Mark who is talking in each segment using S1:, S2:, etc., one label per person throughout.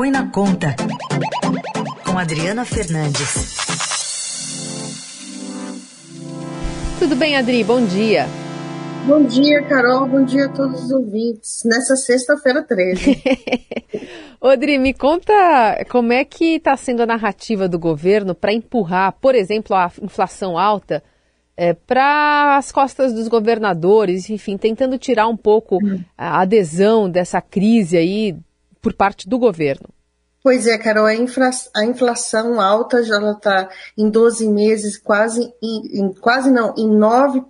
S1: Põe na Conta, com Adriana Fernandes.
S2: Tudo bem, Adri? Bom dia.
S3: Bom dia, Carol. Bom dia a todos os ouvintes. Nessa sexta-feira 13.
S2: Odri, me conta como é que está sendo a narrativa do governo para empurrar, por exemplo, a inflação alta é, para as costas dos governadores, enfim, tentando tirar um pouco a adesão dessa crise aí por parte do governo.
S3: Pois é, Carol, a, infla, a inflação alta já está em 12 meses, quase, em, em quase não, em 9%,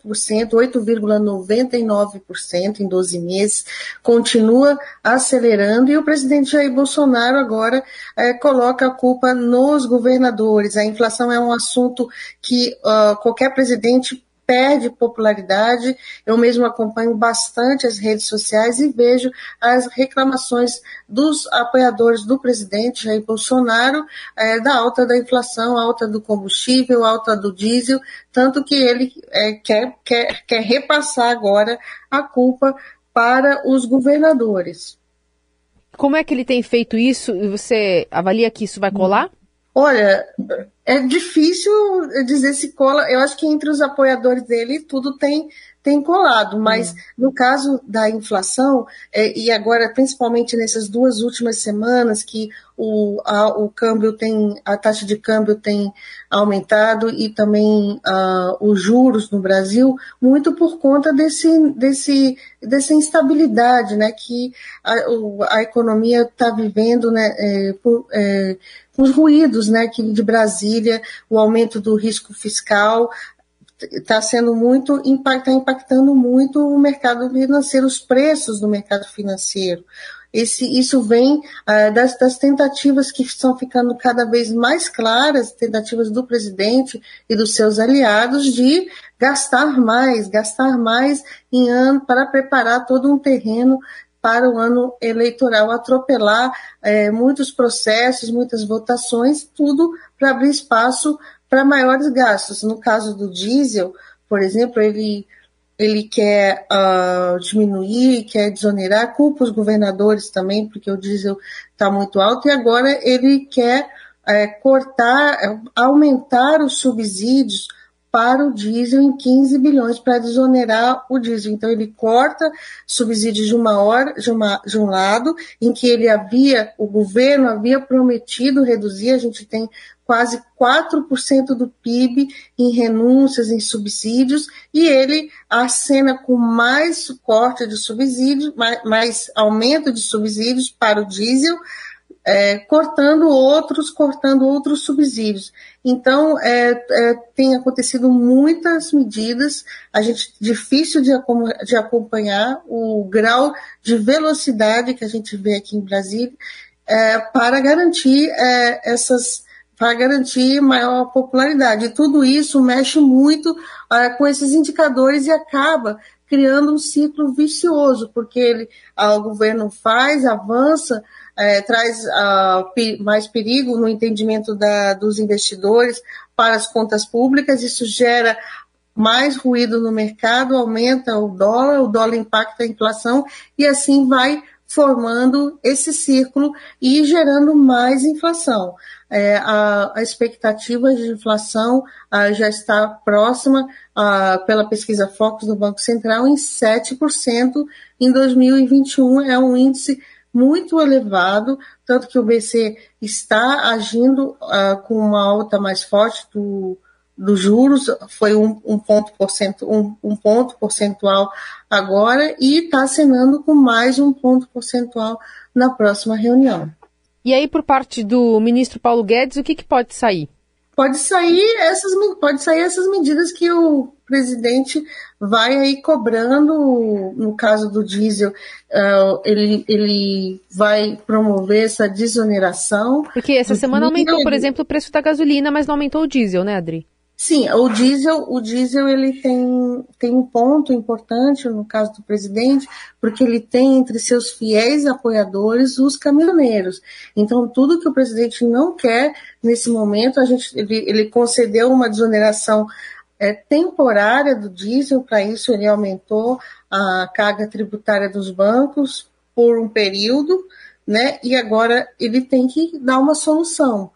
S3: 8,99% em 12 meses, continua acelerando e o presidente Jair Bolsonaro agora é, coloca a culpa nos governadores. A inflação é um assunto que uh, qualquer presidente perde popularidade. Eu mesmo acompanho bastante as redes sociais e vejo as reclamações dos apoiadores do presidente Jair Bolsonaro é, da alta da inflação, alta do combustível, alta do diesel, tanto que ele é, quer, quer, quer repassar agora a culpa para os governadores.
S2: Como é que ele tem feito isso? Você avalia que isso vai colar?
S3: Olha, é difícil dizer se cola. Eu acho que entre os apoiadores dele tudo tem tem colado, mas uhum. no caso da inflação, é, e agora principalmente nessas duas últimas semanas que o, a, o câmbio tem, a taxa de câmbio tem aumentado e também uh, os juros no Brasil, muito por conta desse, desse, dessa instabilidade né, que a, a economia está vivendo né, é, por, é, os ruídos né, que de Brasília, o aumento do risco fiscal, está sendo muito, está impactando muito o mercado financeiro, os preços do mercado financeiro. Esse, isso vem uh, das, das, tentativas que estão ficando cada vez mais claras, tentativas do presidente e dos seus aliados de gastar mais, gastar mais em ano para preparar todo um terreno para o ano eleitoral, atropelar é, muitos processos, muitas votações, tudo para abrir espaço para maiores gastos. No caso do diesel, por exemplo, ele, ele quer uh, diminuir, quer desonerar, culpa os governadores também, porque o diesel está muito alto, e agora ele quer é, cortar, aumentar os subsídios para o diesel em 15 bilhões para desonerar o diesel. Então ele corta subsídios de uma hora, de, uma, de um lado, em que ele havia, o governo havia prometido reduzir, a gente tem quase 4% do PIB em renúncias, em subsídios, e ele acena com mais corte de subsídios, mais, mais aumento de subsídios para o diesel, é, cortando outros, cortando outros subsídios. Então, é, é, tem acontecido muitas medidas, a gente difícil de, de acompanhar o grau de velocidade que a gente vê aqui em Brasília é, para garantir é, essas para garantir maior popularidade. Tudo isso mexe muito uh, com esses indicadores e acaba criando um ciclo vicioso, porque ele, uh, o governo faz, avança, uh, traz mais perigo no entendimento da, dos investidores para as contas públicas, isso gera mais ruído no mercado, aumenta o dólar, o dólar impacta a inflação e assim vai formando esse círculo e gerando mais inflação é, a, a, expectativa de inflação ah, já está próxima, ah, pela pesquisa Focus do Banco Central, em 7% em 2021. É um índice muito elevado, tanto que o BC está agindo ah, com uma alta mais forte do, dos juros, foi um, um ponto, porcento, um, um ponto percentual agora, e está acenando com mais um ponto percentual na próxima reunião.
S2: E aí, por parte do ministro Paulo Guedes, o que, que pode sair?
S3: Pode sair essas, pode sair essas medidas que o presidente vai aí cobrando, no caso do diesel, uh, ele, ele vai promover essa desoneração.
S2: Porque essa semana aumentou, por exemplo, o preço da gasolina, mas não aumentou o diesel, né, Adri?
S3: Sim, o diesel, o diesel ele tem, tem um ponto importante no caso do presidente, porque ele tem entre seus fiéis apoiadores os caminhoneiros. Então, tudo que o presidente não quer nesse momento, a gente, ele, ele concedeu uma desoneração é, temporária do diesel, para isso ele aumentou a carga tributária dos bancos por um período, né? E agora ele tem que dar uma solução.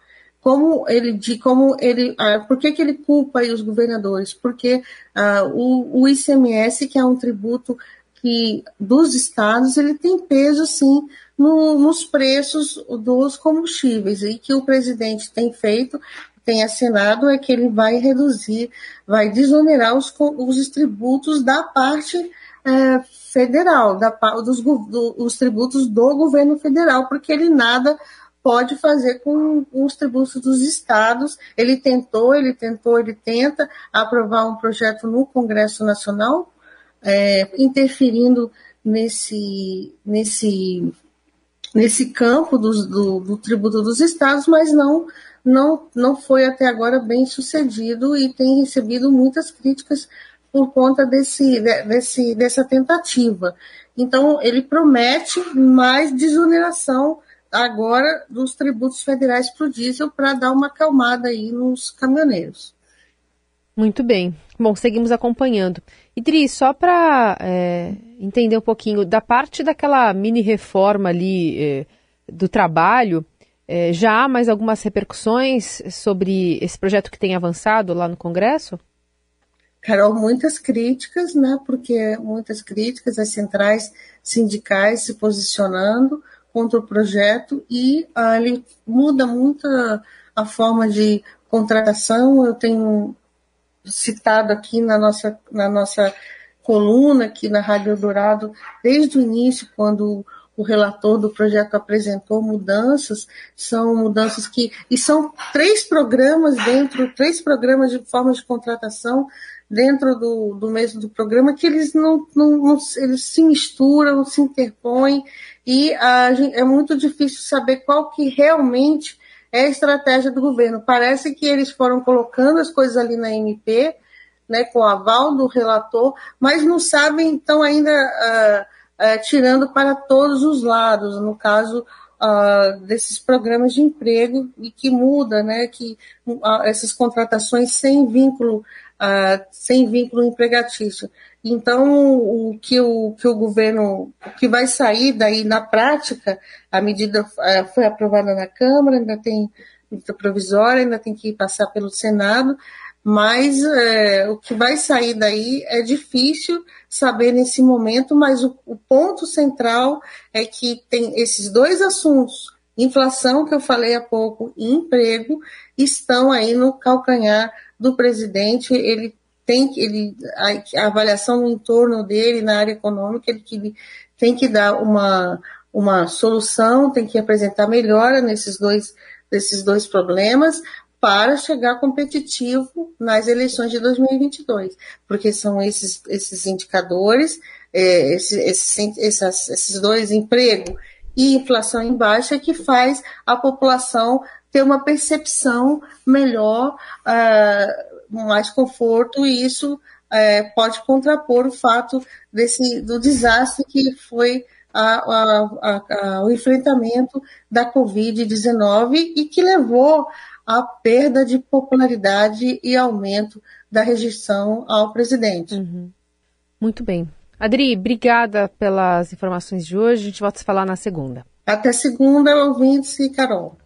S3: Como ele, de como ele, ah, por que, que ele culpa os governadores? Porque ah, o, o ICMS, que é um tributo que dos estados, ele tem peso sim no, nos preços dos combustíveis e que o presidente tem feito tem assinado é que ele vai reduzir, vai desonerar os, os tributos da parte é, federal, da, dos do, os tributos do governo federal, porque ele nada pode fazer com, os tributos dos estados. Ele tentou, ele tentou, ele tenta aprovar um projeto no Congresso Nacional, é, interferindo nesse, nesse, nesse campo do, do, do tributo dos estados, mas não não, não foi até agora bem sucedido e tem recebido muitas críticas por conta desse, desse, dessa tentativa. Então, ele promete mais desoneração agora dos tributos federais para o diesel para dar uma acalmada aí nos caminhoneiros.
S2: Muito bem. Bom, seguimos acompanhando. Idri, só para é, entender um pouquinho, da parte daquela mini reforma ali é, do trabalho, é, já há mais algumas repercussões sobre esse projeto que tem avançado lá no Congresso?
S3: Carol, muitas críticas, né? Porque muitas críticas, as centrais sindicais se posicionando contra o projeto e ah, ele muda muito a, a forma de contratação. Eu tenho citado aqui na nossa, na nossa coluna, aqui na Rádio Dourado, desde o início, quando o relator do projeto apresentou mudanças, são mudanças que. E são três programas dentro, três programas de forma de contratação dentro do, do mesmo do programa que eles não, não, não eles se misturam, se interpõem, e a, é muito difícil saber qual que realmente é a estratégia do governo. Parece que eles foram colocando as coisas ali na MP, né, com o aval do relator, mas não sabem, então, ainda. Uh, é, tirando para todos os lados, no caso uh, desses programas de emprego e que muda, né, que uh, essas contratações sem vínculo, uh, sem vínculo empregatício. Então, o que o, que o governo, o que vai sair daí na prática, a medida é, foi aprovada na Câmara, ainda tem medida provisória, ainda tem que passar pelo Senado, mas é, o que vai sair daí é difícil saber nesse momento, mas o, o, ponto central é que tem esses dois assuntos, inflação, que eu falei há pouco, e emprego, estão aí no calcanhar do presidente. Ele tem ele, a, a avaliação no entorno dele, na área econômica, ele, ele tem que dar uma, uma solução, tem que apresentar melhora nesses dois, nesses dois problemas, para chegar competitivo nas eleições de 2022, porque são esses, esses indicadores, é, esses, esses, esses, esses dois, emprego e inflação em baixa, que faz a população ter uma percepção melhor, uh, mais conforto, e isso uh, pode contrapor o fato desse, do desastre que foi o enfrentamento da Covid-19 e que levou a perda de popularidade e aumento da rejeição ao presidente.
S2: Uhum. Muito bem. Adri, obrigada pelas informações de hoje. A gente volta a se falar na segunda.
S3: Até segunda, ouvintes e Carol.